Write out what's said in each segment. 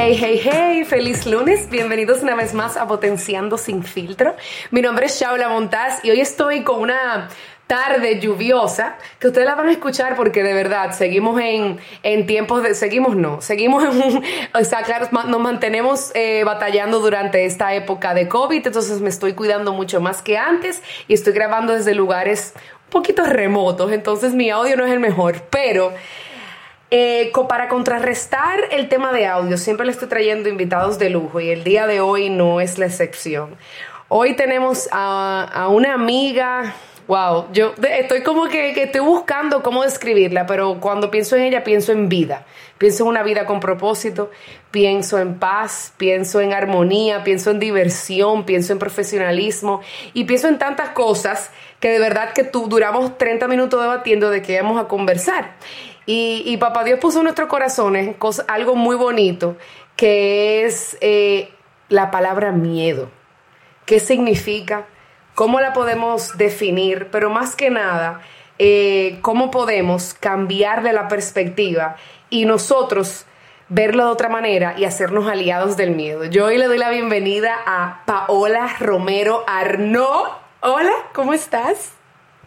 Hey, hey, hey, feliz lunes. Bienvenidos una vez más a Potenciando sin filtro. Mi nombre es Shaula Montaz y hoy estoy con una tarde lluviosa que ustedes la van a escuchar porque de verdad seguimos en, en tiempos de seguimos no seguimos en un, o sea claro nos mantenemos eh, batallando durante esta época de covid entonces me estoy cuidando mucho más que antes y estoy grabando desde lugares un poquito remotos entonces mi audio no es el mejor pero eh, para contrarrestar el tema de audio, siempre le estoy trayendo invitados de lujo y el día de hoy no es la excepción. Hoy tenemos a, una amiga, wow, yo estoy como que, estoy buscando cómo describirla, pero cuando pienso en ella pienso en vida, pienso en una vida con propósito, pienso en paz, pienso en armonía, pienso en diversión, pienso en profesionalismo y pienso en tantas cosas que de verdad que tú duramos 30 minutos debatiendo de qué vamos a conversar. Y, Papá Dios puso en nuestros corazones algo muy bonito, que es eh, la palabra miedo. ¿Qué significa? ¿Cómo la podemos definir? Pero más que nada, eh, ¿cómo podemos cambiarle la perspectiva y nosotros verlo de otra manera y hacernos aliados del miedo? Yo hoy le doy la bienvenida a Paola Romero Arnaud. Hola, ¿cómo estás?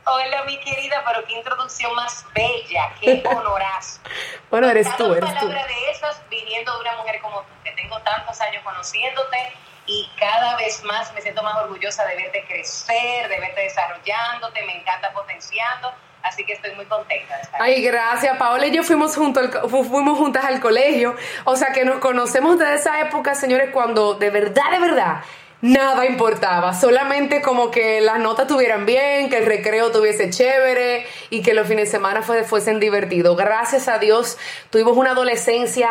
Hola, mi querida, pero qué introducción más bella, qué honorazo. bueno, eres tú, eres tú. de esas viniendo de una mujer como tú, que tengo tantos años conociéndote y cada vez más me siento más orgullosa de verte crecer, de verte desarrollándote, me encanta potenciando. Así que estoy muy contenta de estar Ay, gracias. Paola y yo fuimos, juntos fuimos juntas al colegio. O sea que nos conocemos desde esa época, señores, cuando de verdad, de verdad, nada importaba, solamente como que las notas tuvieran bien, que el recreo tuviese chévere y que los fines de semana fuesen divertidos. Gracias a Dios tuvimos una adolescencia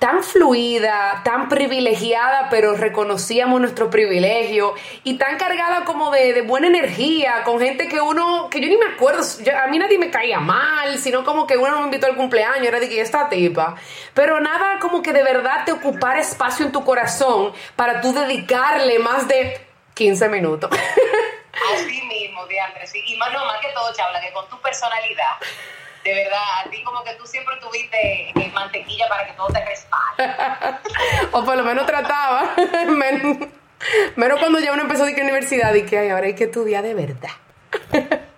tan fluida, tan privilegiada, pero reconocíamos nuestro privilegio y tan cargada como de, buena energía, con gente que uno, que yo ni me acuerdo, a mí nadie me caía mal, sino como que uno me invitó al cumpleaños, era de que esta tipa, pero nada como que de verdad te ocupara espacio en tu corazón para tú dedicarle más de 15 minutos. Así mismo, de Andrés, y más no más que todo, Chabla, que con tu personalidad de verdad, a ti como que tú siempre tuviste eh, mantequilla para que todo te respalde. o por lo menos trataba. menos, cuando ya uno empezó a ir a la universidad y que ahora hay que estudiar de verdad.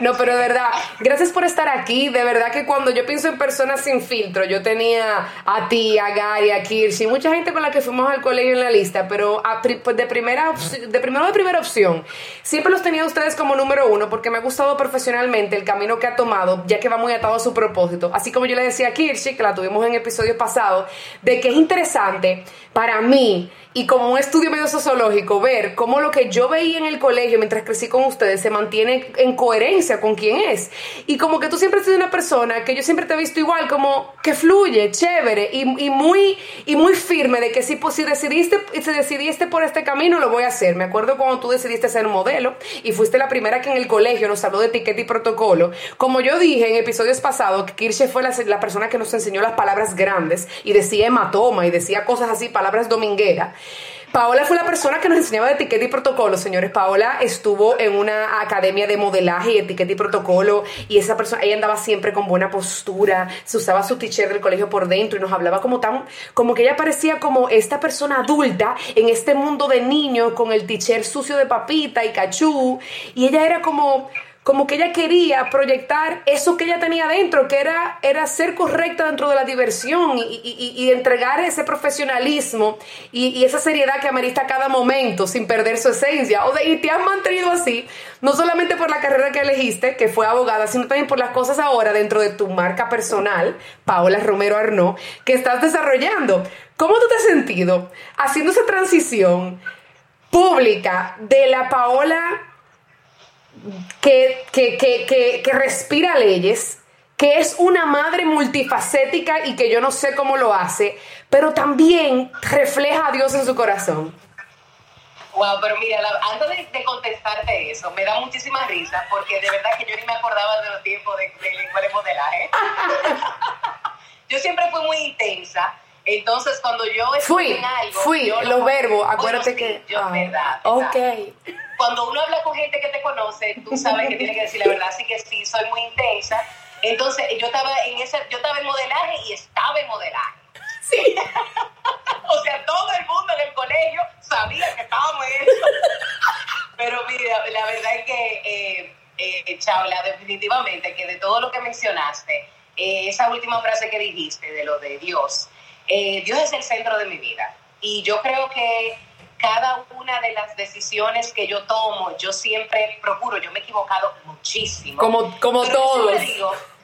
No, pero de verdad, gracias por estar aquí. De verdad que cuando yo pienso en personas sin filtro, yo tenía a ti, a Gary, a Kirsi, mucha gente con la que fuimos al colegio en la lista, pero pues de primera de primero de primera opción, siempre los tenía ustedes como número uno porque me ha gustado profesionalmente el camino que ha tomado, ya que va muy atado a su propósito. Así como yo le decía a Kirsi, que la tuvimos en episodios pasados, de que es interesante para mí y como un estudio medio sociológico, ver cómo lo que yo veía en el colegio mientras crecí con ustedes se mantiene en coherencia con quién es. Y como que tú siempre has sido una persona que yo siempre te he visto igual, como que fluye, chévere y, muy, y muy firme de que si, pues, si, decidiste, si decidiste por este camino, lo voy a hacer. Me acuerdo cuando tú decidiste ser modelo y fuiste la primera que en el colegio nos habló de etiqueta y protocolo. Como yo dije en episodios pasados, que Kirche fue la, la persona que nos enseñó las palabras grandes y decía hematoma y decía cosas así, palabras domingueras. Paola fue la persona que nos enseñaba de etiqueta y protocolo, señores. Paola estuvo en una academia de modelaje y etiqueta y protocolo y esa persona, ella andaba siempre con buena postura, se usaba su teacher del colegio por dentro y nos hablaba como tan, como que ella parecía como esta persona adulta en este mundo de niños con el teacher sucio de papita y cachú y ella era como como que ella quería proyectar eso que ella tenía dentro, que era, era ser correcta dentro de la diversión y, entregar ese profesionalismo y, esa seriedad que amerita cada momento sin perder su esencia. O de, y te has mantenido así, no solamente por la carrera que elegiste, que fue abogada, sino también por las cosas ahora dentro de tu marca personal, Paola Romero Arnaud, que estás desarrollando. ¿Cómo tú te has sentido haciendo esa transición pública de la Paola que, que, que, que, respira leyes, que es una madre multifacética y que yo no sé cómo lo hace, pero también refleja a Dios en su corazón. Wow, pero mira, antes de, contestarte eso, me da muchísima risa porque de verdad que yo ni me acordaba de los tiempos de, de, de modelaje. yo siempre fui muy intensa. Entonces, cuando yo fui, en algo, fui, los verbos, acuérdate que. Yo, ah, verdad, Ok cuando uno habla con gente que te conoce, tú sabes que tienes que decir la verdad, así que sí, soy muy intensa. Entonces, yo estaba en ese, yo estaba en modelaje y estaba en modelaje. Sí. o sea, todo el mundo en el colegio sabía que estábamos en eso. Pero mira, la verdad es que, eh, eh, definitivamente que de todo lo que mencionaste, eh, esa última frase que dijiste de lo de Dios, eh, Dios es el centro de mi vida. Y yo creo que cada una de las decisiones que yo tomo, yo siempre procuro, yo me he equivocado muchísimo. Como, como todos.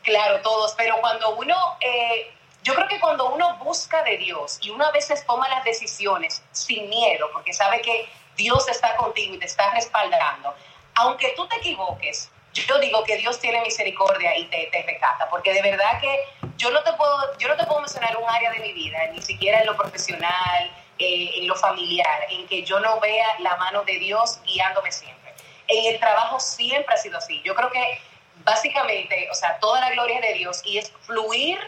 claro, todos, pero cuando uno, eh, yo creo que cuando uno busca de Dios y uno a veces toma las decisiones sin miedo, porque sabe que Dios está contigo y te está respaldando, aunque tú te equivoques, yo digo que Dios tiene misericordia y te, te recata, porque de verdad que yo no te puedo, yo no te puedo mencionar un área de mi vida, ni siquiera en lo profesional, eh, en lo familiar, en que yo no vea la mano de Dios guiándome siempre. En el trabajo siempre ha sido así. Yo creo que básicamente, o sea, toda la gloria de Dios y es fluir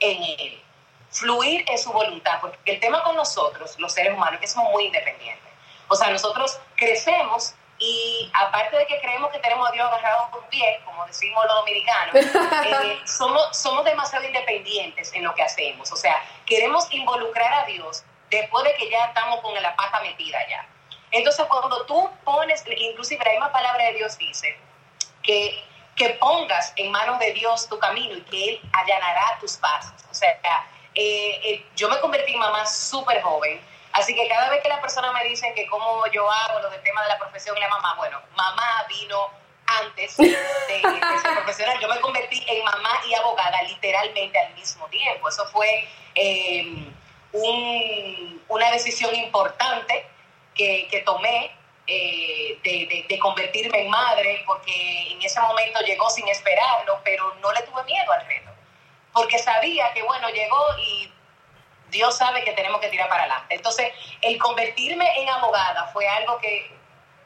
en Él, fluir en su voluntad, porque el tema con nosotros, los seres humanos, es que somos muy independientes. O sea, nosotros crecemos y aparte de que creemos que tenemos a Dios agarrado por bien, como decimos los dominicanos, eh, somos, somos demasiado independientes en lo que hacemos. O sea, queremos involucrar a Dios después de que ya estamos con la pata metida ya. Entonces, cuando tú pones, inclusive la misma palabra de Dios dice, que, que pongas en manos de Dios tu camino y que Él allanará tus pasos. O sea, eh, eh, yo me convertí en mamá súper joven, así que cada vez que las personas me dicen que cómo yo hago lo del tema de la profesión la mamá, bueno, mamá vino antes de, ser profesional. Yo me convertí en mamá y abogada literalmente al mismo tiempo. Eso fue... Eh, una decisión importante que, que tomé eh, de, de, convertirme en madre, porque en ese momento llegó sin esperarlo, pero no le tuve miedo al reto, porque sabía que, bueno, llegó y Dios sabe que tenemos que tirar para adelante. Entonces, el convertirme en abogada fue algo que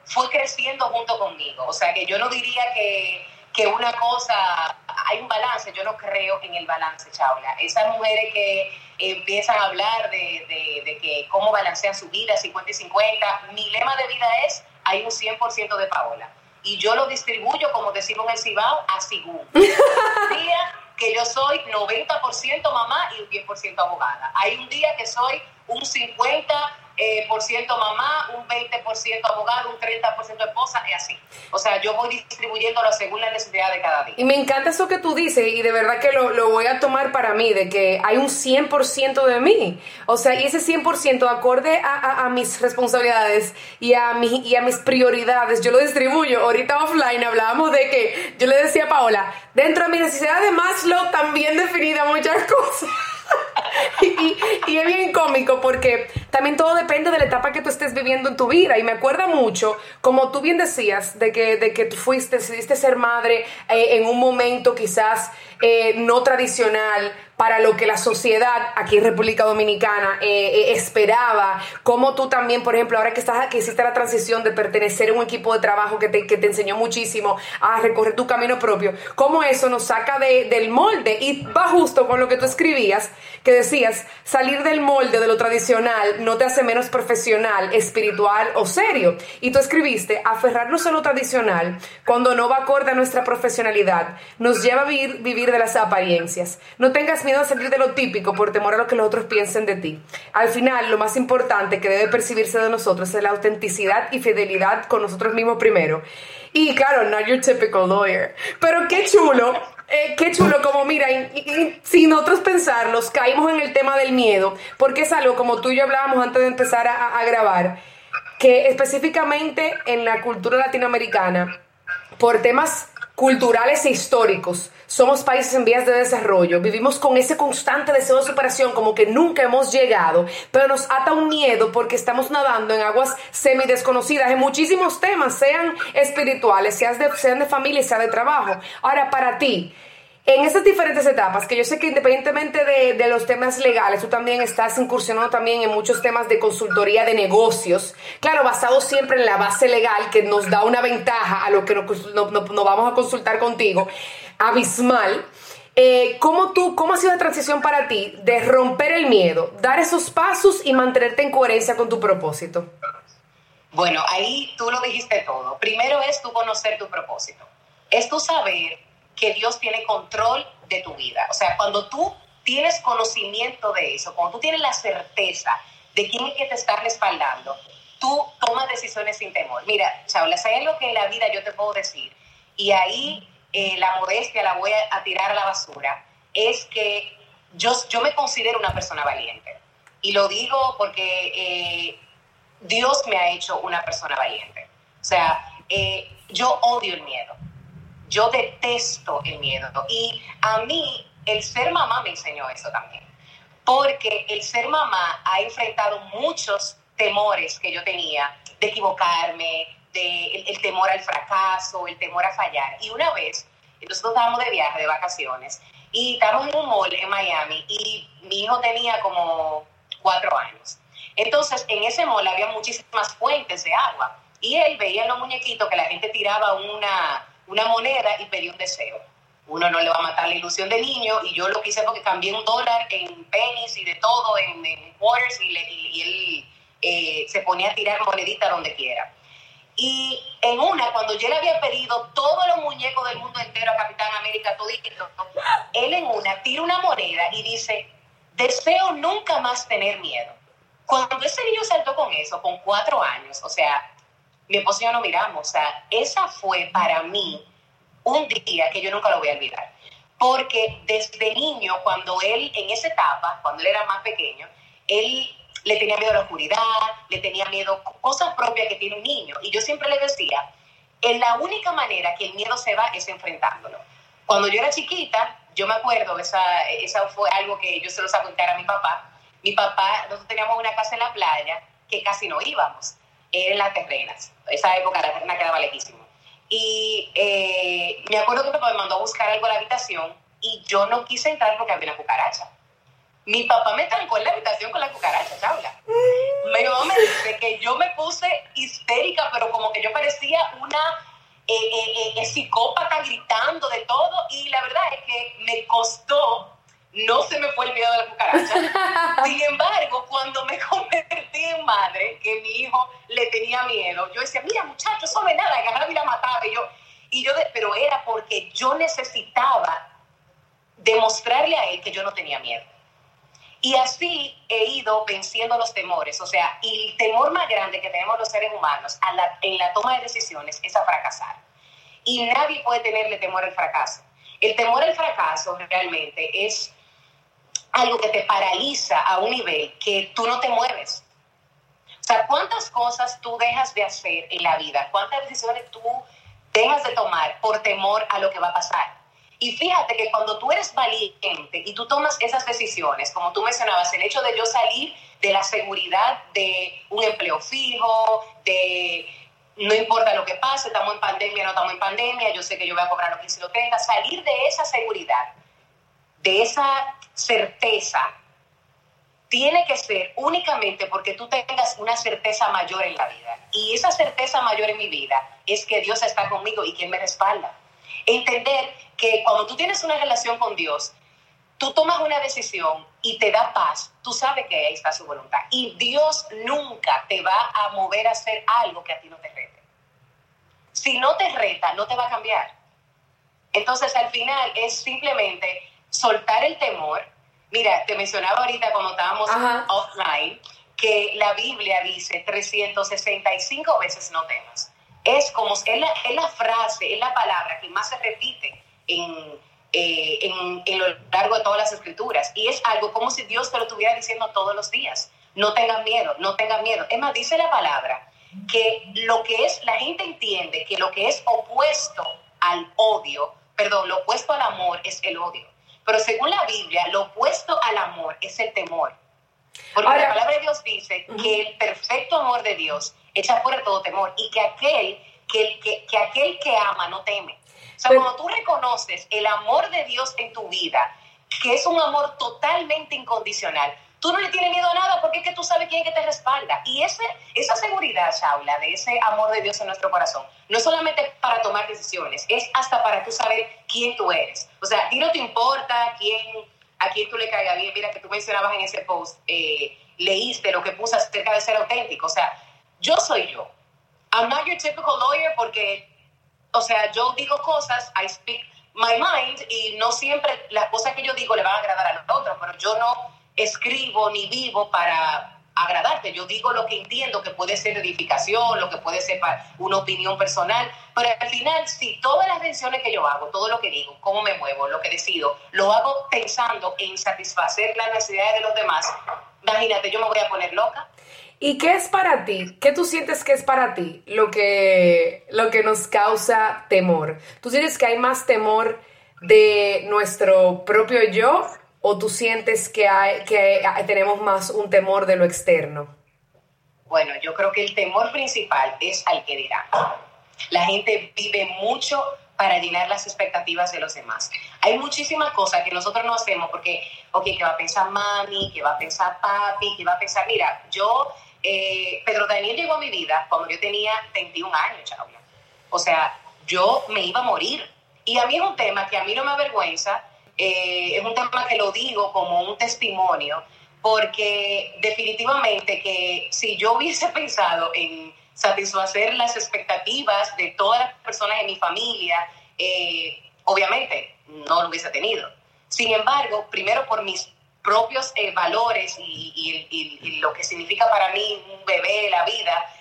fue creciendo junto conmigo, o sea, que yo no diría que, que una cosa, hay un balance, yo no creo en el balance, Chaula. Esas mujeres que empiezan a hablar de, de, que cómo balancean su vida 50 y 50. Mi lema de vida es, hay un 100% de Paola. Y yo lo distribuyo, como decimos en el Cibao, a Sigún. día que yo soy 90% mamá y un 10% abogada. Hay un día que soy un 50 eh, por ciento mamá, un 20% abogado, un 30% esposa y así. O sea, yo voy distribuyéndolo según la necesidad de cada día. Y me encanta eso que tú dices y de verdad que lo, lo voy a tomar para mí, de que hay un 100% de mí. O sea, y ese 100% acorde a, a, mis responsabilidades y a, mi, y a mis prioridades, yo lo distribuyo. Ahorita offline hablábamos de que yo le decía a Paola, dentro de mi necesidad de Maslow también definida muchas cosas. y, es bien cómico porque también todo depende de la etapa que tú estés viviendo en tu vida. Y me acuerda mucho, como tú bien decías, de que, de que tú fuiste, decidiste ser madre eh, en un momento quizás eh, no tradicional, para lo que la sociedad aquí en República Dominicana eh, eh, esperaba, como tú también, por ejemplo, ahora que, estás, que hiciste la transición de pertenecer a un equipo de trabajo que te, que te enseñó muchísimo a recorrer tu camino propio, cómo eso nos saca de, del molde y va justo con lo que tú escribías, que decías, salir del molde de lo tradicional no te hace menos profesional, espiritual o serio. Y tú escribiste, aferrarnos a lo tradicional cuando no va acorde a nuestra profesionalidad, nos lleva a vivir, vivir de las apariencias. No tengas miedo a salir de lo típico por temor a lo que los otros piensen de ti. Al final, lo más importante que debe percibirse de nosotros es la autenticidad y fidelidad con nosotros mismos primero. Y claro, not your typical lawyer. Pero qué chulo eh, qué chulo, como mira, sin otros pensarlos, caímos en el tema del miedo, porque es algo como tú y yo hablábamos antes de empezar a, a grabar, que específicamente en la cultura latinoamericana, por temas culturales e históricos, somos países en vías de desarrollo, vivimos con ese constante deseo de superación como que nunca hemos llegado, pero nos ata un miedo porque estamos nadando en aguas semi desconocidas en muchísimos temas, sean espirituales, sean de, sean de familia, sea de trabajo. Ahora, para ti, en estas diferentes etapas, que yo sé que independientemente de, de, los temas legales, tú también estás incursionando también en muchos temas de consultoría de negocios, claro, basado siempre en la base legal que nos da una ventaja a lo que nos no, vamos a consultar contigo, abismal. Eh, ¿cómo, tú, ¿Cómo ha sido la transición para ti de romper el miedo, dar esos pasos y mantenerte en coherencia con tu propósito? Bueno, ahí tú lo dijiste todo. Primero es tú conocer tu propósito. Es tu saber que Dios tiene control de tu vida. O sea, cuando tú tienes conocimiento de eso, cuando tú tienes la certeza de quién es que te está respaldando, tú tomas decisiones sin temor. Mira, Chaula, ¿sabes lo que en la vida yo te puedo decir? Y ahí eh, la modestia la voy a, tirar a la basura, es que yo, yo me considero una persona valiente. Y lo digo porque eh, Dios me ha hecho una persona valiente. O sea, eh, yo odio el miedo. Yo detesto el miedo. Y a mí el ser mamá me enseñó eso también. Porque el ser mamá ha enfrentado muchos temores que yo tenía de equivocarme, de el, temor al fracaso, el temor a fallar. Y una vez, nosotros estábamos de viaje, de vacaciones, y estábamos en un mall en Miami y mi hijo tenía como cuatro años. Entonces, en ese mall había muchísimas fuentes de agua y él veía los muñequitos que la gente tiraba una, una moneda y pedía un deseo. Uno no le va a matar la ilusión de niño y yo lo quise porque cambié un dólar en pennies y de todo, en, en quarters y, él eh, se ponía a tirar moneditas donde quiera. Y en una, cuando yo le había pedido todos los muñecos del mundo entero a Capitán América, todo él en una tira una moneda y dice, deseo nunca más tener miedo. Cuando ese niño saltó con eso, con cuatro años, o sea, mi esposo y yo no miramos, o sea, esa fue para mí un día que yo nunca lo voy a olvidar. Porque desde niño, cuando él, en esa etapa, cuando él era más pequeño, él le tenía miedo a la oscuridad, le tenía miedo, cosas propias que tiene un niño. Y yo siempre le decía, en la única manera que el miedo se va es enfrentándolo. Cuando yo era chiquita, yo me acuerdo, esa, esa fue algo que yo se lo a contar a mi papá. Mi papá, nosotros teníamos una casa en la playa que casi no íbamos, en las terrenas. Esa época la terrena quedaba lejísimo. Y eh, me acuerdo que mi papá me mandó a buscar algo a la habitación y yo no quise entrar porque había una cucaracha. Mi papá me trancó en la habitación con la cucaracha, chabla. Mi mamá me dice que yo me puse histérica, pero como que yo parecía una eh, eh, eh, psicópata gritando de todo. Y la verdad es que me costó, no se me fue el miedo de la cucaracha. Sin embargo, cuando me convertí en madre, que mi hijo le tenía miedo, yo decía, mira muchacho, eso no es nada, agarraba y la mataba. Y yo, y yo pero era porque yo necesitaba demostrarle a él que yo no tenía miedo. Y así he ido venciendo los temores. O sea, y el temor más grande que tenemos los seres humanos en la toma de decisiones es a fracasar. Y nadie puede tenerle temor al fracaso. El temor al fracaso realmente es algo que te paraliza a un nivel que tú no te mueves. O sea, ¿cuántas cosas tú dejas de hacer en la vida? ¿Cuántas decisiones tú dejas de tomar por temor a lo que va a pasar? Y fíjate que cuando tú eres valiente y tú tomas esas decisiones, como tú mencionabas, el hecho de yo salir de la seguridad de un empleo fijo, de no importa lo que pase, estamos en pandemia, no estamos en pandemia, yo sé que yo voy a cobrar lo que si lo tenga, salir de esa seguridad, de esa certeza, tiene que ser únicamente porque tú tengas una certeza mayor en la vida. Y esa certeza mayor en mi vida es que Dios está conmigo y que Él me respalda. Entender que cuando tú tienes una relación con Dios, tú tomas una decisión y te da paz, tú sabes que ahí está su voluntad. Y Dios nunca te va a mover a hacer algo que a ti no te rete. Si no te reta, no te va a cambiar. Entonces, al final es simplemente soltar el temor. Mira, te mencionaba ahorita cuando estábamos offline que la Biblia dice 365 veces no temas es como es la, es la frase, es la palabra que más se repite en, eh, en, en, lo largo de todas las escrituras. Y es algo como si Dios te lo estuviera diciendo todos los días. No tengan miedo, no tengan miedo. Es más, dice la palabra que lo que es, la gente entiende que lo que es opuesto al odio, perdón, lo opuesto al amor es el odio. Pero según la Biblia, lo opuesto al amor es el temor. Porque la palabra de Dios dice que el perfecto amor de Dios echa fuera todo temor y que aquel que, que, que, aquel que ama no teme. O sea, cuando tú reconoces el amor de Dios en tu vida, que es un amor totalmente incondicional, tú no le tienes miedo a nada porque es que tú sabes quién es que te respalda. Y ese, esa seguridad, Shaula, de ese amor de Dios en nuestro corazón, no es solamente para tomar decisiones, es hasta para tú saber quién tú eres. O sea, a ti no te importa quién, a quién tú le caiga bien. Mira, que tú mencionabas en ese post, eh, leíste lo que puse acerca de ser auténtico. O sea, yo soy yo. I'm not your typical lawyer porque, o sea, yo digo cosas, I speak my mind y no siempre las cosas que yo digo le van a agradar a los otros, pero yo no escribo ni vivo para agradarte. Yo digo lo que entiendo que puede ser edificación, lo que puede ser una opinión personal, pero al final, si todas las decisiones que yo hago, todo lo que digo, cómo me muevo, lo que decido, lo hago pensando en satisfacer las necesidades de los demás, imagínate, yo me voy a poner loca. ¿Y qué es para ti? ¿Qué tú sientes que es para ti lo que, lo que nos causa temor? ¿Tú sientes que hay más temor de nuestro propio yo o tú sientes que, hay, que tenemos más un temor de lo externo? Bueno, yo creo que el temor principal es al que dirá. La gente vive mucho para llenar las expectativas de los demás. Hay muchísimas cosas que nosotros no hacemos porque, ok, ¿qué va a pensar mami? ¿Qué va a pensar papi? ¿Qué va a pensar? Mira, yo eh, Pedro Daniel llegó a mi vida cuando yo tenía 21 años, Chabla. O sea, yo me iba a morir. Y a mí es un tema que a mí no me avergüenza, eh, es un tema que lo digo como un testimonio, porque definitivamente que si yo hubiese pensado en satisfacer las expectativas de todas las personas en mi familia, eh, obviamente no lo hubiese tenido. Sin embargo, primero por mis propios eh, valores y, lo que significa para mí un bebé, la vida,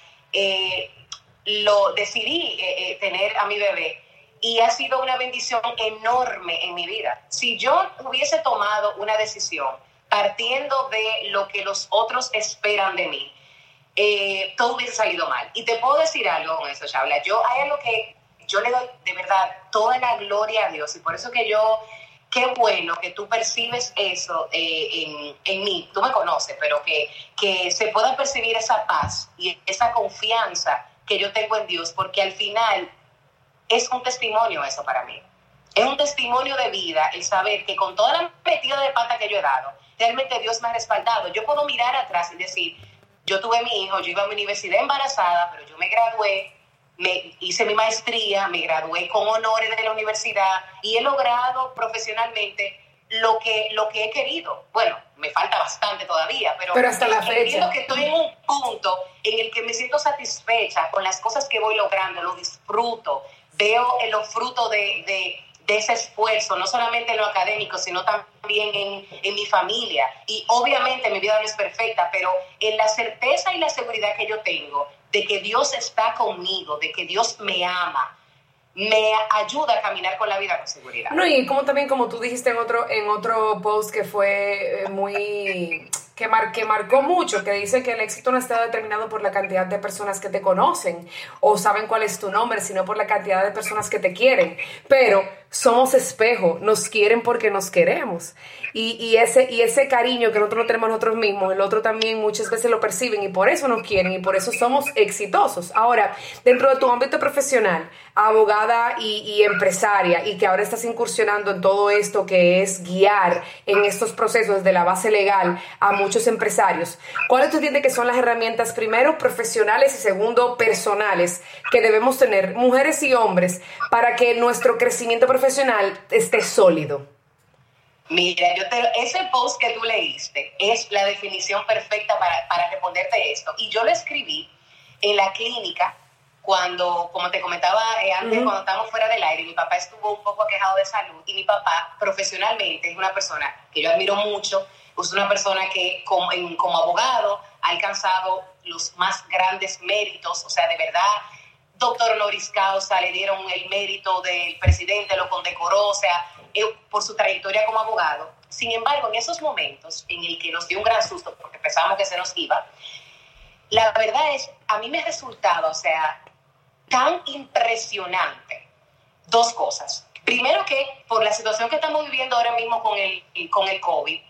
lo decidí tener a mi bebé y ha sido una bendición enorme en mi vida. Si yo hubiese tomado una decisión partiendo de lo que los otros esperan de mí, todo hubiese salido mal. Y te puedo decir algo con eso, Chabla. Yo hay algo que yo le doy de verdad toda la gloria a Dios y por eso que yo qué bueno que tú percibes eso eh, en, mí, tú me conoces, pero que, que se pueda percibir esa paz y esa confianza que yo tengo en Dios, porque al final es un testimonio eso para mí. Es un testimonio de vida el saber que con toda la metida de pata que yo he dado, realmente Dios me ha respaldado. Yo puedo mirar atrás y decir, yo tuve mi hijo, yo iba a mi universidad embarazada, pero yo me gradué, me hice mi maestría, me gradué con honores de la universidad y he logrado profesionalmente lo que, lo que he querido. Bueno, me falta bastante todavía, pero, pero hasta la fecha. que estoy en un punto en el que me siento satisfecha con las cosas que voy logrando, lo disfruto, veo los frutos de, de, de, ese esfuerzo, no solamente en lo académico, sino también en, en mi familia. Y obviamente mi vida no es perfecta, pero en la certeza y la seguridad que yo tengo de que Dios está conmigo, de que Dios me ama, me ayuda a caminar con la vida con seguridad. No, y como también como tú dijiste en otro, en otro post que fue eh, muy que, mar, que marcó mucho, que dice que el éxito no está determinado por la cantidad de personas que te conocen o saben cuál es tu nombre, sino por la cantidad de personas que te quieren. Pero somos espejo, nos quieren porque nos queremos. Y, y, ese, y ese cariño que nosotros no tenemos nosotros mismos, el otro también muchas veces lo perciben y por eso nos quieren y por eso somos exitosos. Ahora, dentro de tu ámbito profesional, abogada y, y empresaria, y que ahora estás incursionando en todo esto que es guiar en estos procesos de la base legal a muchos empresarios, ¿cuáles tú entiendes que son las herramientas, primero, profesionales y segundo, personales, que debemos tener, mujeres y hombres, para que nuestro crecimiento profesional esté sólido? Mira, yo te, ese post que tú leíste es la definición perfecta para, para responderte esto. Y yo lo escribí en la clínica cuando, como te comentaba eh, antes, cuando estábamos fuera del aire, mi papá estuvo un poco aquejado de salud y mi papá profesionalmente es una persona que yo admiro mucho, es una persona que como, abogado ha alcanzado los más grandes méritos, o sea, de verdad doctor honoris causa, le dieron el mérito del presidente, lo condecoró, o sea, eh, por su trayectoria como abogado. Sin embargo, en esos momentos en el que nos dio un gran susto porque pensábamos que se nos iba, la verdad es, a mí me ha resultado, o sea, tan impresionante dos cosas. Primero que por la situación que estamos viviendo ahora mismo con el, con el COVID,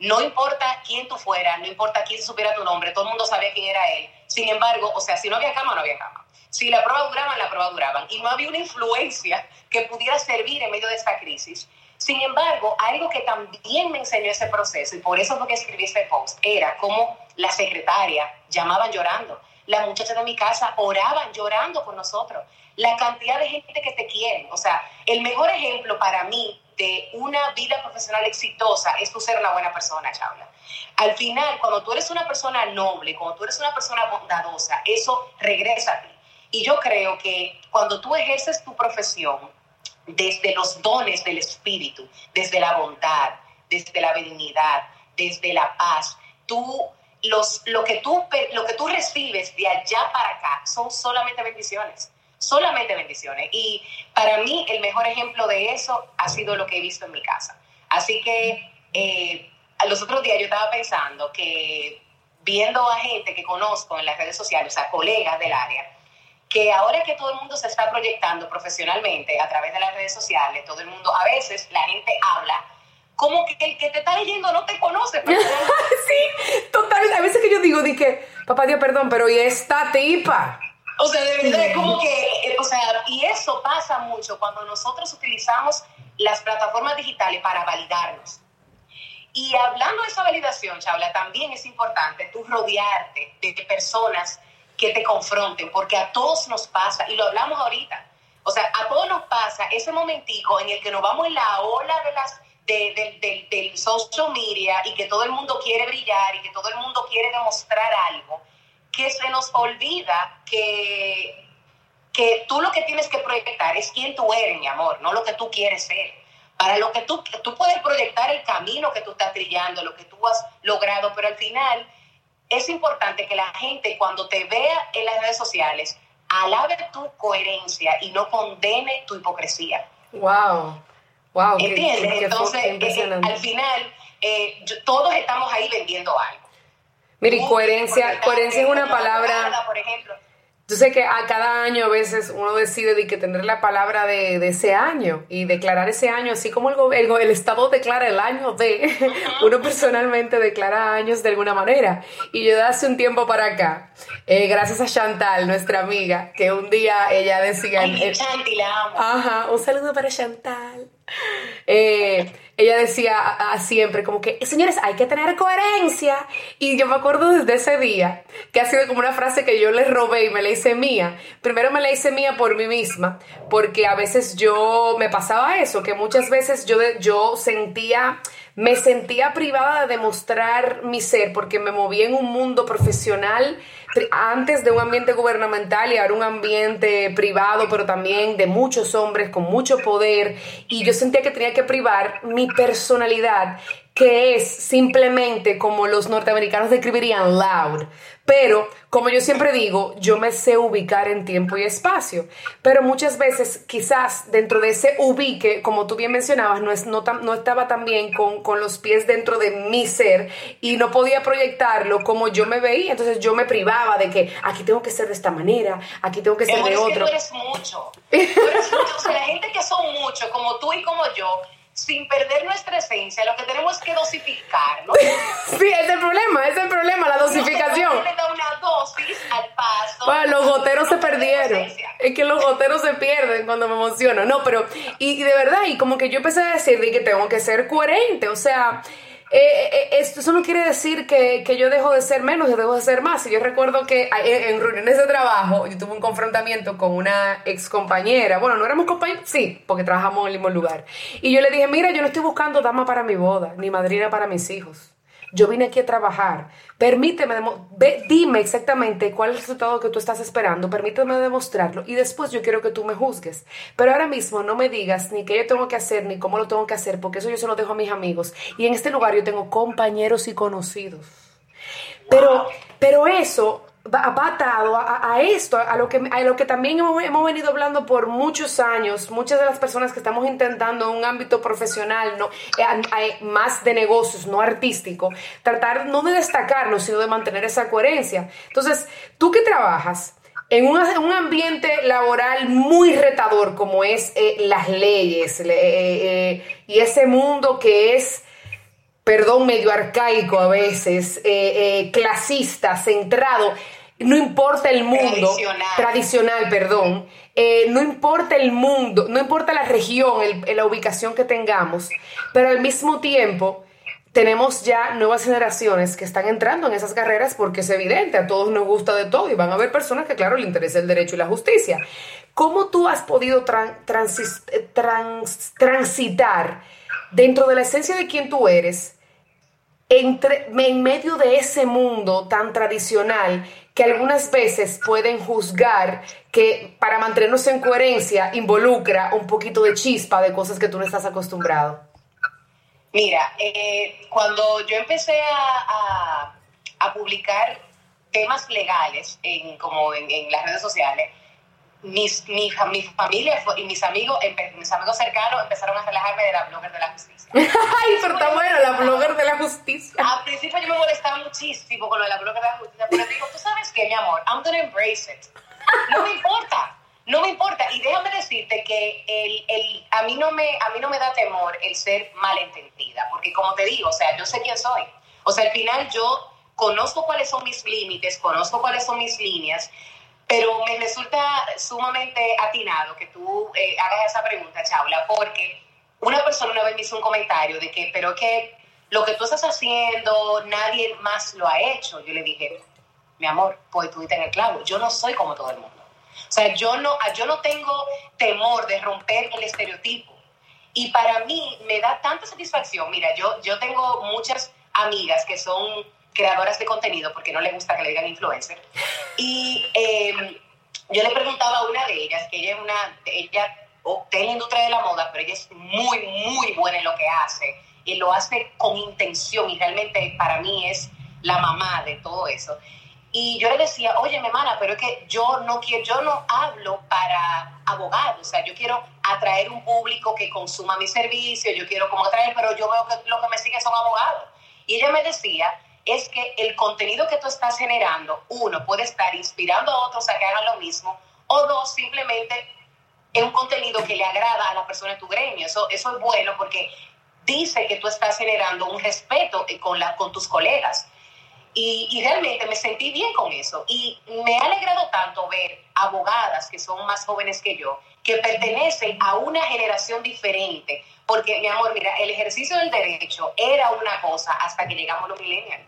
no importa quién tú fueras, no importa quién supiera tu nombre, todo el mundo sabía quién era él. Sin embargo, o sea, si no había cama, no había cama. Si la prueba duraba, la prueba duraban. Y no había una influencia que pudiera servir en medio de esta crisis. Sin embargo, algo que también me enseñó ese proceso, y por eso es lo que escribí este post, era como la secretaria llamaban llorando. Las muchachas de mi casa oraban llorando con nosotros. La cantidad de gente que te quiere. O sea, el mejor ejemplo para mí de una vida profesional exitosa es tú ser una buena persona, Chabla. Al final, cuando tú eres una persona noble, cuando tú eres una persona bondadosa, eso regresa a ti. Y yo creo que cuando tú ejerces tu profesión desde los dones del Espíritu, desde la bondad, desde la benignidad, desde la paz, tú los, lo, que tú, lo que tú recibes de allá para acá son solamente bendiciones, solamente bendiciones. Y para mí el mejor ejemplo de eso ha sido lo que he visto en mi casa. Así que eh, los otros días yo estaba pensando que viendo a gente que conozco en las redes sociales, a colegas del área, que ahora que todo el mundo se está proyectando profesionalmente a través de las redes sociales, todo el mundo, a veces la gente habla como que el que te está leyendo no te conoce. sí, totalmente. A veces que yo digo, dije, papá Dios, perdón, pero ¿y esta tipa? O sea, de verdad, es como que, eh, o sea, y eso pasa mucho cuando nosotros utilizamos las plataformas digitales para validarnos. Y hablando de esa validación, Chabla, también es importante tú rodearte de personas que te confronten, porque a todos nos pasa, y lo hablamos ahorita, o sea, a todos nos pasa ese momentico en el que nos vamos en la ola de las de, del social media y que todo el mundo quiere brillar y que todo el mundo quiere demostrar algo, que se nos olvida que, que tú lo que tienes que proyectar es quién tú eres, mi amor, no lo que tú quieres ser. Para lo que tú, tú puedes proyectar el camino que tú estás trillando, lo que tú has logrado, pero al final es importante que la gente cuando te vea en las redes sociales alabe tu coherencia y no condene tu hipocresía. Wow. Wow, ¿Entiendes? Entonces, eh, al final, eh, todos estamos ahí vendiendo algo. Mire, coherencia, coherencia es una palabra. Por ejemplo, yo sé que a cada año a veces uno decide de que tener la palabra de, ese año y declarar ese año, así como el, el, Estado declara el año de, uno personalmente declara años de alguna manera. Y yo de hace un tiempo para acá, eh, gracias a Chantal, nuestra amiga, que un día ella decía... Ay, Chanti, la amo. Ajá, un saludo para Chantal. Eh, ella decía a, siempre como que, señores, hay que tener coherencia. Y yo me acuerdo desde ese día, que ha sido como una frase que yo le robé y me la hice mía. Primero me la hice mía por mí misma, porque a veces yo me pasaba eso, que muchas veces yo, yo sentía me sentía privada de demostrar mi ser porque me movía en un mundo profesional antes de un ambiente gubernamental y ahora un ambiente privado, pero también de muchos hombres con mucho poder. Y yo sentía que tenía que privar mi personalidad que es simplemente como los norteamericanos describirían loud. Pero, como yo siempre digo, yo me sé ubicar en tiempo y espacio. Pero muchas veces, quizás dentro de ese ubique, como tú bien mencionabas, no, es, no, no estaba tan bien con, con, los pies dentro de mi ser y no podía proyectarlo como yo me veía. Entonces yo me privaba de que aquí tengo que ser de esta manera, aquí tengo que ser de otro. tú eres mucho. Tú eres mucho. O sea, la gente que son mucho, como tú y como yo, sin perder nuestra esencia, lo que tenemos que dosificar, ¿no? sí, es el problema, es el problema, la dosificación. No, le da una dosis al paso. Bueno, los goteros se perdieron. Es que los goteros se pierden cuando me emociono. No, pero, y, y de verdad, y como que yo empecé a decir que tengo que ser coherente, o sea, eh, eh, esto, eso no quiere decir que, que, yo dejo de ser menos, yo dejo de ser más. Y yo recuerdo que en, reuniones de trabajo yo tuve un confrontamiento con una ex compañera. Bueno, no éramos compañeros, sí, porque trabajamos en el mismo lugar. Y yo le dije, mira, yo no estoy buscando dama para mi boda, ni madrina para mis hijos. Yo vine aquí a trabajar. Permíteme, dime exactamente cuál es el resultado que tú estás esperando. Permíteme demostrarlo y después yo quiero que tú me juzgues. Pero ahora mismo no me digas ni qué yo tengo que hacer ni cómo lo tengo que hacer, porque eso yo se lo dejo a mis amigos. Y en este lugar yo tengo compañeros y conocidos. Pero, pero eso a, esto, a lo, que, a lo que también hemos, venido hablando por muchos años, muchas de las personas que estamos intentando en un ámbito profesional, no, eh, más de negocios, no artístico, tratar no de destacarnos, sino de mantener esa coherencia. Entonces, tú que trabajas en un, ambiente laboral muy retador como es eh, las leyes eh, y ese mundo que es perdón, medio arcaico a veces, clasista, centrado no importa el mundo, tradicional, perdón, eh, no importa el mundo, no importa la región, la ubicación que tengamos, pero al mismo tiempo tenemos ya nuevas generaciones que están entrando en esas carreras porque es evidente, a todos nos gusta de todo y van a haber personas que, claro, le interesa el derecho y la justicia. ¿Cómo tú has podido transitar dentro de la esencia de quien tú eres? Entre, en medio de ese mundo tan tradicional que algunas veces pueden juzgar que para mantenernos en coherencia involucra un poquito de chispa de cosas que tú no estás acostumbrado? Mira, eh, cuando yo empecé a, a publicar temas legales en, como en, las redes sociales, mis, mi, mi, familia y mis amigos, mis amigos cercanos empezaron a relajarme de la blogger de la justicia. Ay, pero está bueno, la blogger de la justicia. Al principio yo me molestaba muchísimo con lo de la blogger de la justicia, pero digo, tú sabes qué, mi amor, I'm gonna embrace it. No me importa. No me importa, y déjame decirte que el, el, a, mí no me, a mí no me da temor el ser malentendida, porque como te digo, o sea, yo sé quién soy. O sea, al final yo conozco cuáles son mis límites, conozco cuáles son mis líneas, pero me resulta sumamente atinado que tú eh, hagas esa pregunta, Chaula, porque una persona una vez me hizo un comentario de que, pero que lo que tú estás haciendo, nadie más lo ha hecho. Yo le dije, mi amor, pues tú en el clavo, yo no soy como todo el mundo. O sea, yo no, yo no tengo temor de romper el estereotipo. Y para mí me da tanta satisfacción. Mira, yo, yo tengo muchas amigas que son creadoras de contenido, porque no le gusta que le digan influencer. Y em, yo le preguntaba a una de ellas, que ella es una, ella en la industria de la moda, pero ella es muy, muy buena en lo que hace. Y lo hace con intención y realmente para mí es la mamá de todo eso. Y yo le decía, oye, mi hermana, pero es que yo no quiero, yo no hablo para abogados, o sea, yo quiero atraer un público que consuma mi servicio, yo quiero como atraer, pero yo veo que lo que me siguen son abogados. Y ella me decía, es que el contenido que tú estás generando, uno, puede estar inspirando a otros a que hagan lo mismo, o dos, simplemente es un contenido que le agrada a la persona de tu gremio. Eso, eso es bueno porque dice que tú estás generando un respeto con, la, con tus colegas. Y, realmente me sentí bien con eso. Y me ha alegrado tanto ver abogadas que son más jóvenes que yo, que pertenecen a una generación diferente. Porque, mi amor, mira, el ejercicio del derecho era una cosa hasta que llegamos los millennials.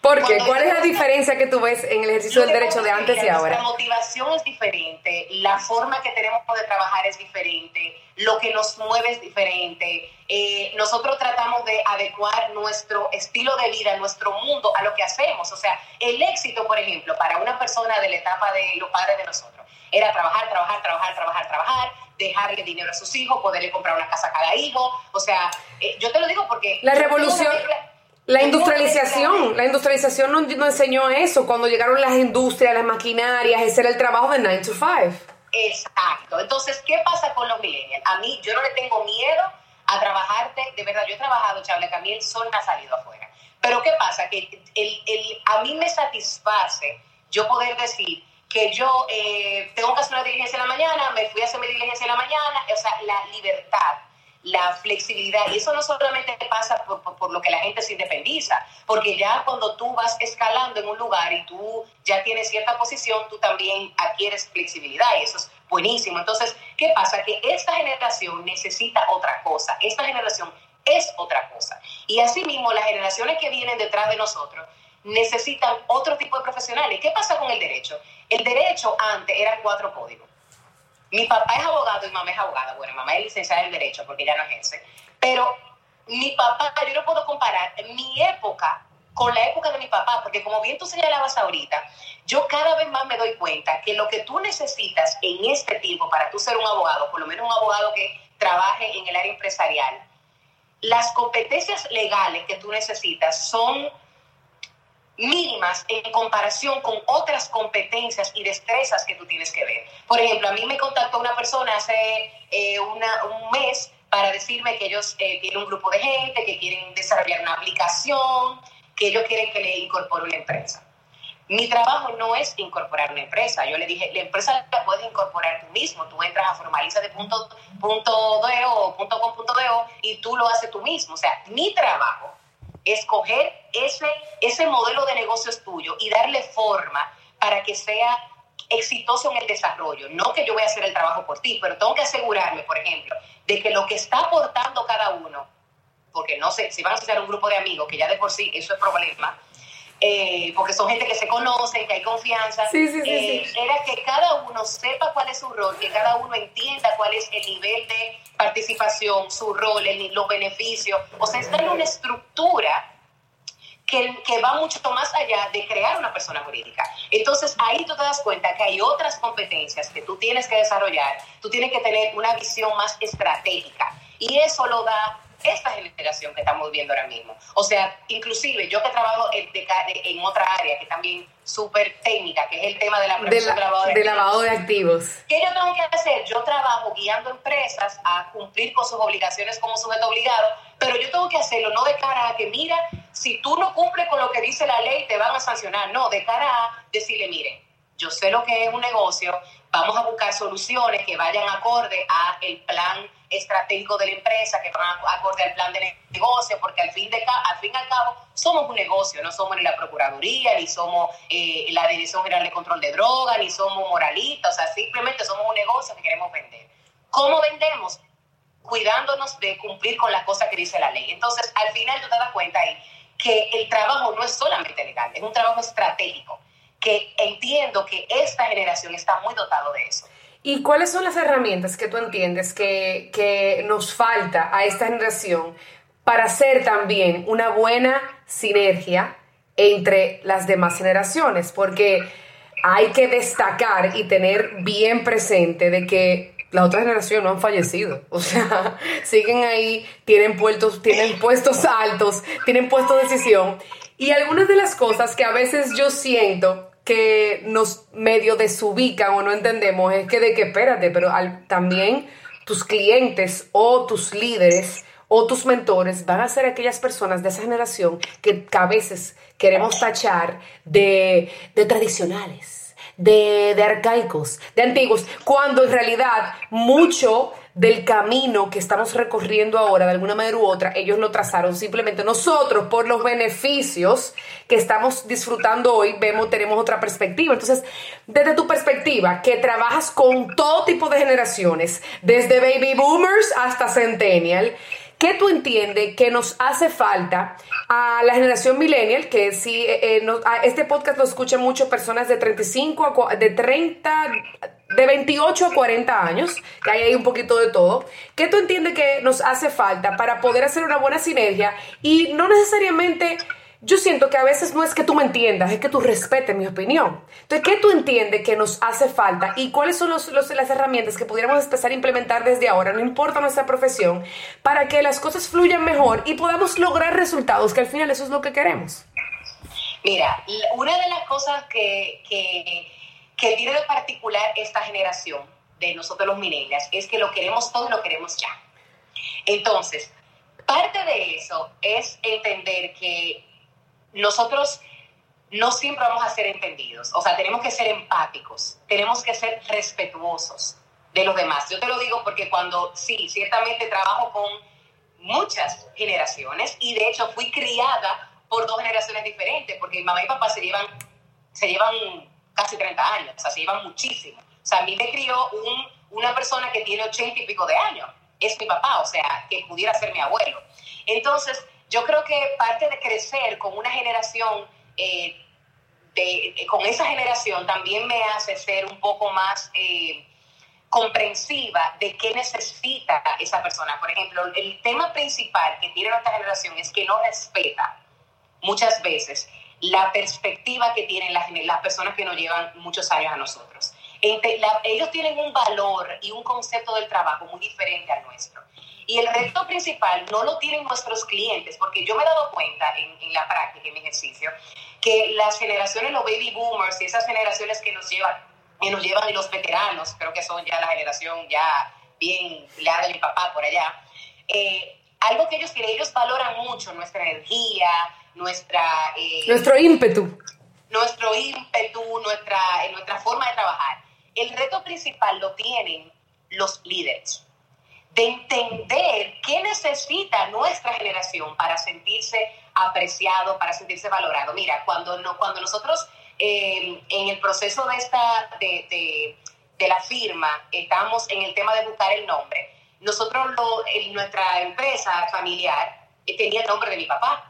¿Por qué? ¿Cuál es la diferencia que tú ves en el ejercicio del derecho de antes y ahora? La motivación es diferente, la forma que tenemos de trabajar es diferente, lo que nos mueve es diferente. Eh, nosotros tratamos de adecuar nuestro estilo de vida, nuestro mundo a lo que hacemos. O sea, el éxito, por ejemplo, para una persona de la etapa de los padres de nosotros, era trabajar, trabajar, trabajar, trabajar, trabajar, dejarle dinero a sus hijos, poderle comprar una casa a cada hijo. O sea, eh, yo te lo digo porque... La revolución... La industrialización, la industrialización nos, enseñó eso, cuando llegaron las industrias, las maquinarias, ese era el trabajo de 9 to 5. Exacto. Entonces, ¿qué pasa con los millennials? A mí, yo no le tengo miedo a trabajarte, de verdad, yo he trabajado, Chable, que a mí el sol me ha salido afuera. Pero ¿qué pasa? Que el, el, a mí me satisface yo poder decir que yo eh, tengo que hacer una diligencia en la mañana, me fui a hacer mi diligencia en la mañana, o sea, la libertad la flexibilidad. Y eso no solamente pasa por, por, lo que la gente se independiza, porque ya cuando tú vas escalando en un lugar y tú ya tienes cierta posición, tú también adquieres flexibilidad y eso es buenísimo. Entonces, ¿qué pasa? Que esta generación necesita otra cosa. Esta generación es otra cosa. Y asimismo, las generaciones que vienen detrás de nosotros necesitan otro tipo de profesionales. ¿Qué pasa con el derecho? El derecho antes eran cuatro códigos mi papá es abogado y mamá es abogada. Bueno, mamá es licenciada en Derecho porque ya no ejerce. Pero mi papá, yo no puedo comparar mi época con la época de mi papá, porque como bien tú señalabas ahorita, yo cada vez más me doy cuenta que lo que tú necesitas en este tiempo para tú ser un abogado, por lo menos un abogado que trabaje en el área empresarial, las competencias legales que tú necesitas son mínimas en comparación con otras competencias y destrezas que tú tienes que ver. Por ejemplo, a mí me contactó una persona hace eh, una, un mes para decirme que ellos eh, tienen un grupo de gente, que quieren desarrollar una aplicación, que ellos quieren que le incorpore una empresa. Mi trabajo no es incorporar una empresa. Yo le dije, la empresa la puedes incorporar tú mismo. Tú entras a formaliza de punto, punto o punto com punto y tú lo haces tú mismo. O sea, mi trabajo escoger ese, ese modelo de negocios tuyo y darle forma para que sea exitoso en el desarrollo. No que yo voy a hacer el trabajo por ti, pero tengo que asegurarme, por ejemplo, de que lo que está aportando cada uno, porque no sé, si van a hacer un grupo de amigos, que ya de por sí eso es problema, eh, porque son gente que se conoce, que hay confianza, eh, era que cada uno sepa cuál es su rol, que cada uno entienda cuál es el nivel de participación, su rol, los beneficios. O sea, está en una estructura que, que, va mucho más allá de crear una persona jurídica. Entonces ahí tú te das cuenta que hay otras competencias que tú tienes que desarrollar, tú tienes que tener una visión más estratégica y eso lo da esta generación que estamos viviendo ahora mismo. O sea, inclusive yo que trabajo en, en otra área que también súper técnica, que es el tema de la de, lavado, de, lavado de activos. ¿Qué yo tengo que hacer? Yo trabajo guiando empresas a cumplir con sus obligaciones como sujeto obligado, pero yo tengo que hacerlo no de cara a que, mira, si tú no cumples con lo que dice la ley, te van a sancionar. No, de cara a decirle, miren, yo sé lo que es un negocio, vamos a buscar soluciones que vayan acorde a el plan estratégico de la empresa, que van acorde al plan de negocio, porque al fin, de, al fin y al cabo somos un negocio, no somos ni la Procuraduría, ni somos eh, la Dirección General de Control de Drogas, ni somos moralistas, o sea, simplemente somos un negocio que queremos vender. ¿Cómo vendemos? Cuidándonos de cumplir con las cosas que dice la ley. Entonces, al final tú te das cuenta ahí que el trabajo no es solamente legal, es un trabajo estratégico, que entiendo que esta generación está muy dotado de eso. ¿Y cuáles son las herramientas que tú entiendes que, que nos falta a esta generación para hacer también una buena sinergia entre las demás generaciones? Porque hay que destacar y tener bien presente de que la otra generación no han fallecido. O sea, siguen ahí, tienen puestos, tienen puestos altos, tienen puestos de decisión. Y algunas de las cosas que a veces yo siento que nos medio desubican o no entendemos es que de que espérate, pero también tus clientes o tus líderes o tus mentores van a ser aquellas personas de esa generación que, a veces queremos tachar de, de tradicionales, de, de arcaicos, de antiguos, cuando en realidad mucho del camino que estamos recorriendo ahora, de alguna manera u otra, ellos lo trazaron. Simplemente nosotros, por los beneficios que estamos disfrutando hoy, vemos, tenemos otra perspectiva. Entonces, desde tu perspectiva, que trabajas con todo tipo de generaciones, desde baby boomers hasta centennial, ¿Qué tú entiendes que nos hace falta a la generación millennial? Que si eh, eh, este podcast lo escuchan muchas personas de 35 a de 30, de 28 a 40 años, que hay ahí un poquito de todo. ¿Qué tú entiendes que nos hace falta para poder hacer una buena sinergia y no necesariamente yo siento que a veces no es que tú me entiendas, es que tú respetes mi opinión. Entonces, ¿qué tú entiendes que nos hace falta y cuáles son los, las herramientas que pudiéramos empezar a implementar desde ahora, no importa nuestra profesión, para que las cosas fluyan mejor y podamos lograr resultados, que al final eso es lo que queremos? Mira, una de las cosas que, que, que tiene de particular esta generación de nosotros los millennials es que lo queremos todo y lo queremos ya. Entonces, parte de eso es entender que nosotros no siempre vamos a ser entendidos. O sea, tenemos que ser empáticos, tenemos que ser respetuosos de los demás. Yo te lo digo porque cuando, sí, ciertamente trabajo con muchas generaciones y de hecho fui criada por dos generaciones diferentes, porque mi mamá y papá se llevan, se llevan casi 30 años, o sea, se llevan muchísimo. O sea, a mí me crió un, una persona que tiene 80 y pico de años, es mi papá, o sea, que pudiera ser mi abuelo. Entonces, yo creo que parte de crecer con una generación, eh, de, eh, con esa generación también me hace ser un poco más eh, comprensiva de qué necesita esa persona. Por ejemplo, el tema principal que tiene nuestra generación es que no respeta muchas veces la perspectiva que tienen las, las personas que nos llevan muchos años a nosotros. ellos tienen un valor y un concepto del trabajo muy diferente al nuestro. Y el reto principal no lo tienen nuestros clientes, porque yo me he dado cuenta en, la práctica, en mi ejercicio, que las generaciones, los baby boomers y esas generaciones que nos llevan, que nos llevan y los veteranos, creo que son ya la generación ya bien la de mi papá por allá, eh, algo que ellos tienen, ellos valoran mucho nuestra energía, nuestra... Eh, nuestro ímpetu. Nuestro ímpetu, nuestra, nuestra forma de trabajar. El reto principal lo tienen los líderes de entender qué necesita nuestra generación para sentirse apreciado, para sentirse valorado. Mira, cuando, no, cuando nosotros eh, en el proceso de, esta, de, de, la firma estábamos en el tema de buscar el nombre, nosotros, lo, nuestra empresa familiar eh, tenía el nombre de mi papá.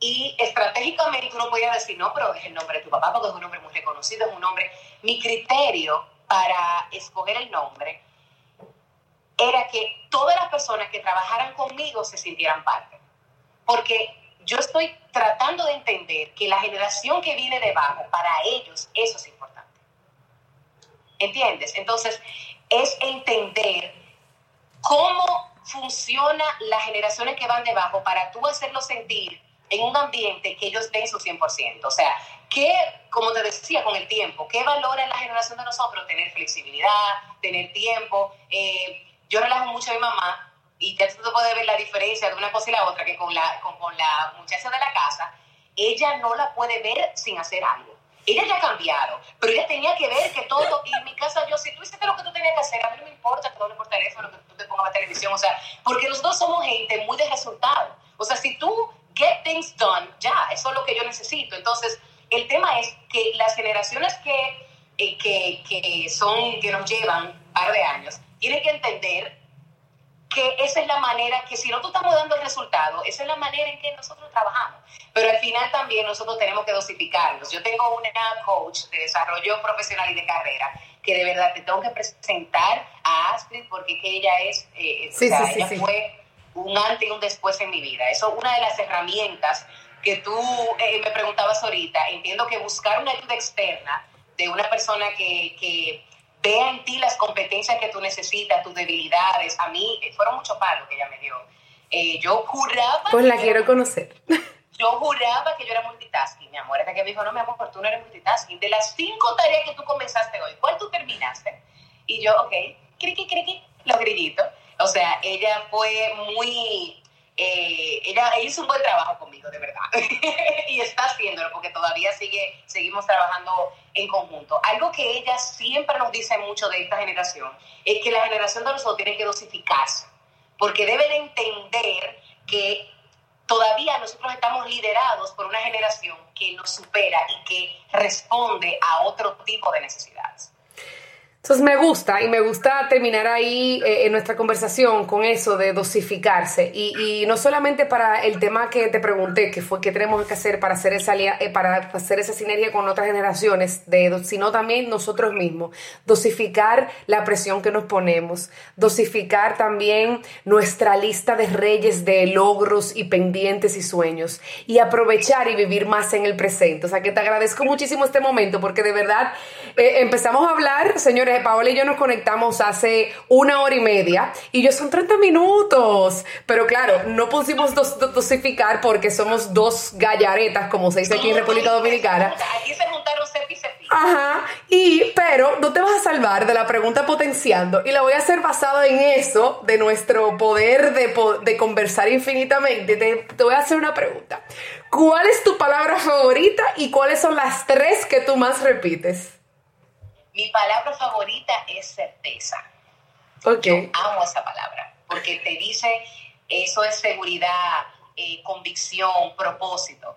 Y estratégicamente uno podía decir, no, pero es el nombre de tu papá porque es un nombre muy reconocido, es un nombre. Mi criterio para escoger el nombre era que todas las personas que trabajaran conmigo se sintieran parte. Porque yo estoy tratando de entender que la generación que viene debajo, para ellos eso es importante. ¿Entiendes? Entonces, es entender cómo funciona las generaciones que van debajo para tú hacerlo sentir en un ambiente que ellos den su 100%. O sea, ¿qué, como te decía con el tiempo, qué valora la generación de nosotros? Tener flexibilidad, tener tiempo. Eh, yo relajo mucho a mi mamá y ya tú puedes ver la diferencia de una cosa y la otra, que con la, con, con la muchacha de la casa, ella no la puede ver sin hacer algo. Ella ya ha cambiado, pero ella tenía que ver que todo, y en mi casa yo, si tú hiciste lo que tú tenías que hacer, a mí no me importa que tú por teléfono, que tú te pongas la televisión, o sea, porque nosotros somos gente muy de resultado. O sea, si tú get things done, ya, eso es lo que yo necesito. Entonces, el tema es que las generaciones que, eh, que, que son, que nos llevan un par de años, tienen que entender que esa es la manera, que si no tú estamos dando el resultado, esa es la manera en que nosotros trabajamos. Pero al final también nosotros tenemos que dosificarnos. Yo tengo una coach de desarrollo profesional y de carrera que de verdad te tengo que presentar a Astrid porque que ella es, eh, o sea, ella fue un antes y un después en mi vida. Eso es una de las herramientas que tú eh, me preguntabas ahorita. Entiendo que buscar una ayuda externa de una persona que, que vea en ti las competencias que tú necesitas, tus debilidades. A mí eh, fueron muchos palos que ella me dio. Eh, yo juraba... Pues la quiero conocer. Yo juraba que yo era multitasking, mi amor. Hasta que me dijo, no, mi amor, tú no eres multitasking. De las cinco tareas que tú comenzaste hoy, ¿cuál tú terminaste? Y yo, ok, criqui, criqui, los grillitos. O sea, ella fue muy... Eh, ella, hizo un buen trabajo conmigo, de verdad. y está haciéndolo porque todavía sigue, seguimos trabajando en conjunto. Algo que ella siempre nos dice mucho de esta generación es que la generación de nosotros tiene que dosificarse, porque deben entender que todavía nosotros estamos liderados por una generación que nos supera y que responde a otro tipo de necesidades. Entonces me gusta y me gusta terminar ahí eh, en nuestra conversación con eso de dosificarse y, no solamente para el tema que te pregunté, que fue qué tenemos que hacer para hacer esa eh, para hacer esa sinergia con otras generaciones, de, sino también nosotros mismos, dosificar la presión que nos ponemos, dosificar también nuestra lista de reyes de logros y pendientes y sueños y aprovechar y vivir más en el presente. O sea que te agradezco muchísimo este momento porque de verdad eh, empezamos a hablar, señores Paola y yo nos conectamos hace una hora y media y yo son 30 minutos. Pero claro, no pusimos dos, dosificar porque somos dos gallaretas, como se dice aquí en República Dominicana. Aquí se juntaron cepi Ajá, y pero no te vas a salvar de la pregunta potenciando y la voy a hacer basada en eso, de nuestro poder de, de conversar infinitamente. Te, te voy a hacer una pregunta. ¿Cuál es tu palabra favorita y cuáles son las tres que tú más repites? Mi palabra favorita es certeza. Okay. Yo amo esa palabra, porque te dice, eso es seguridad, eh, convicción, propósito.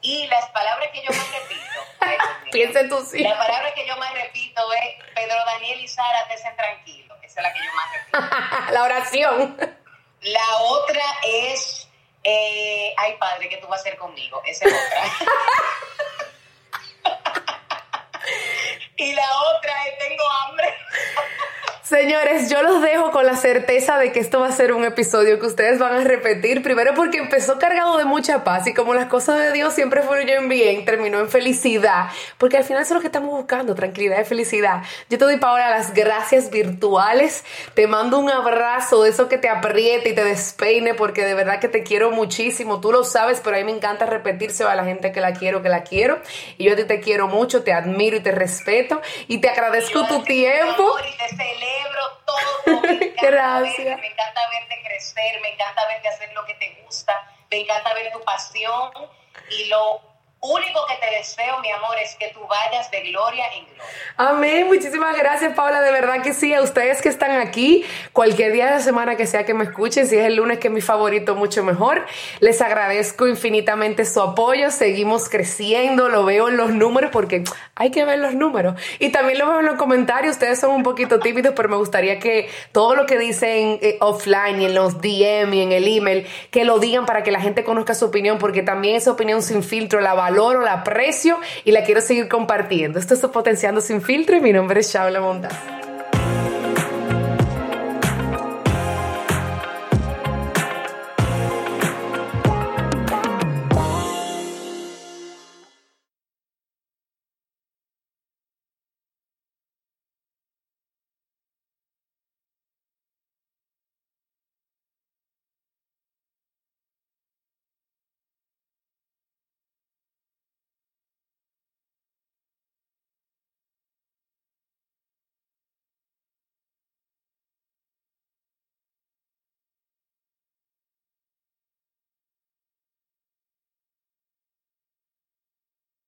Y las palabras que yo más repito, piensa tú sí. La palabra que yo más repito es Pedro Daniel y Sara, estén tranquilo. Esa es la que yo más repito. la oración. La otra es, eh, ay padre, ¿qué tú vas a hacer conmigo? Esa es otra. y la otra es tengo hambre. Señores, yo los dejo con la certeza de que esto va a ser un episodio que ustedes van a repetir. Primero porque empezó cargado de mucha paz y como las cosas de Dios siempre fueron bien, terminó en felicidad. Porque al final eso es lo que estamos buscando, tranquilidad y felicidad. Yo te doy, Paola, las gracias virtuales. Te mando un abrazo, de eso que te apriete y te despeine, porque de verdad que te quiero muchísimo. Tú lo sabes, pero a mí me encanta repetirse a la gente que la quiero, que la quiero. Y yo a ti te quiero mucho, te admiro y te respeto. Y te agradezco tu tiempo todo. Me encanta Gracias. me encanta verte crecer, me encanta verte hacer lo que te gusta, me encanta ver tu pasión y lo único que deseo, mi amor, es que tú vayas de gloria en gloria. Amén. Muchísimas gracias, Paula. De verdad que sí. A ustedes que están aquí, cualquier día de la semana que sea que me escuchen, si es el lunes que es mi favorito, mucho mejor. Les agradezco infinitamente su apoyo. Seguimos creciendo. Lo veo en los números porque hay que ver los números. Y también lo veo en los comentarios. Ustedes son un poquito tímidos, pero me gustaría que todo lo que dicen eh, offline y en los DM y en el email, que lo digan para que la gente conozca su opinión, porque también esa opinión sin filtro la valoro, la y la quiero seguir compartiendo. Esto es Potenciando Sin Filtro y mi nombre es Shaula Montas.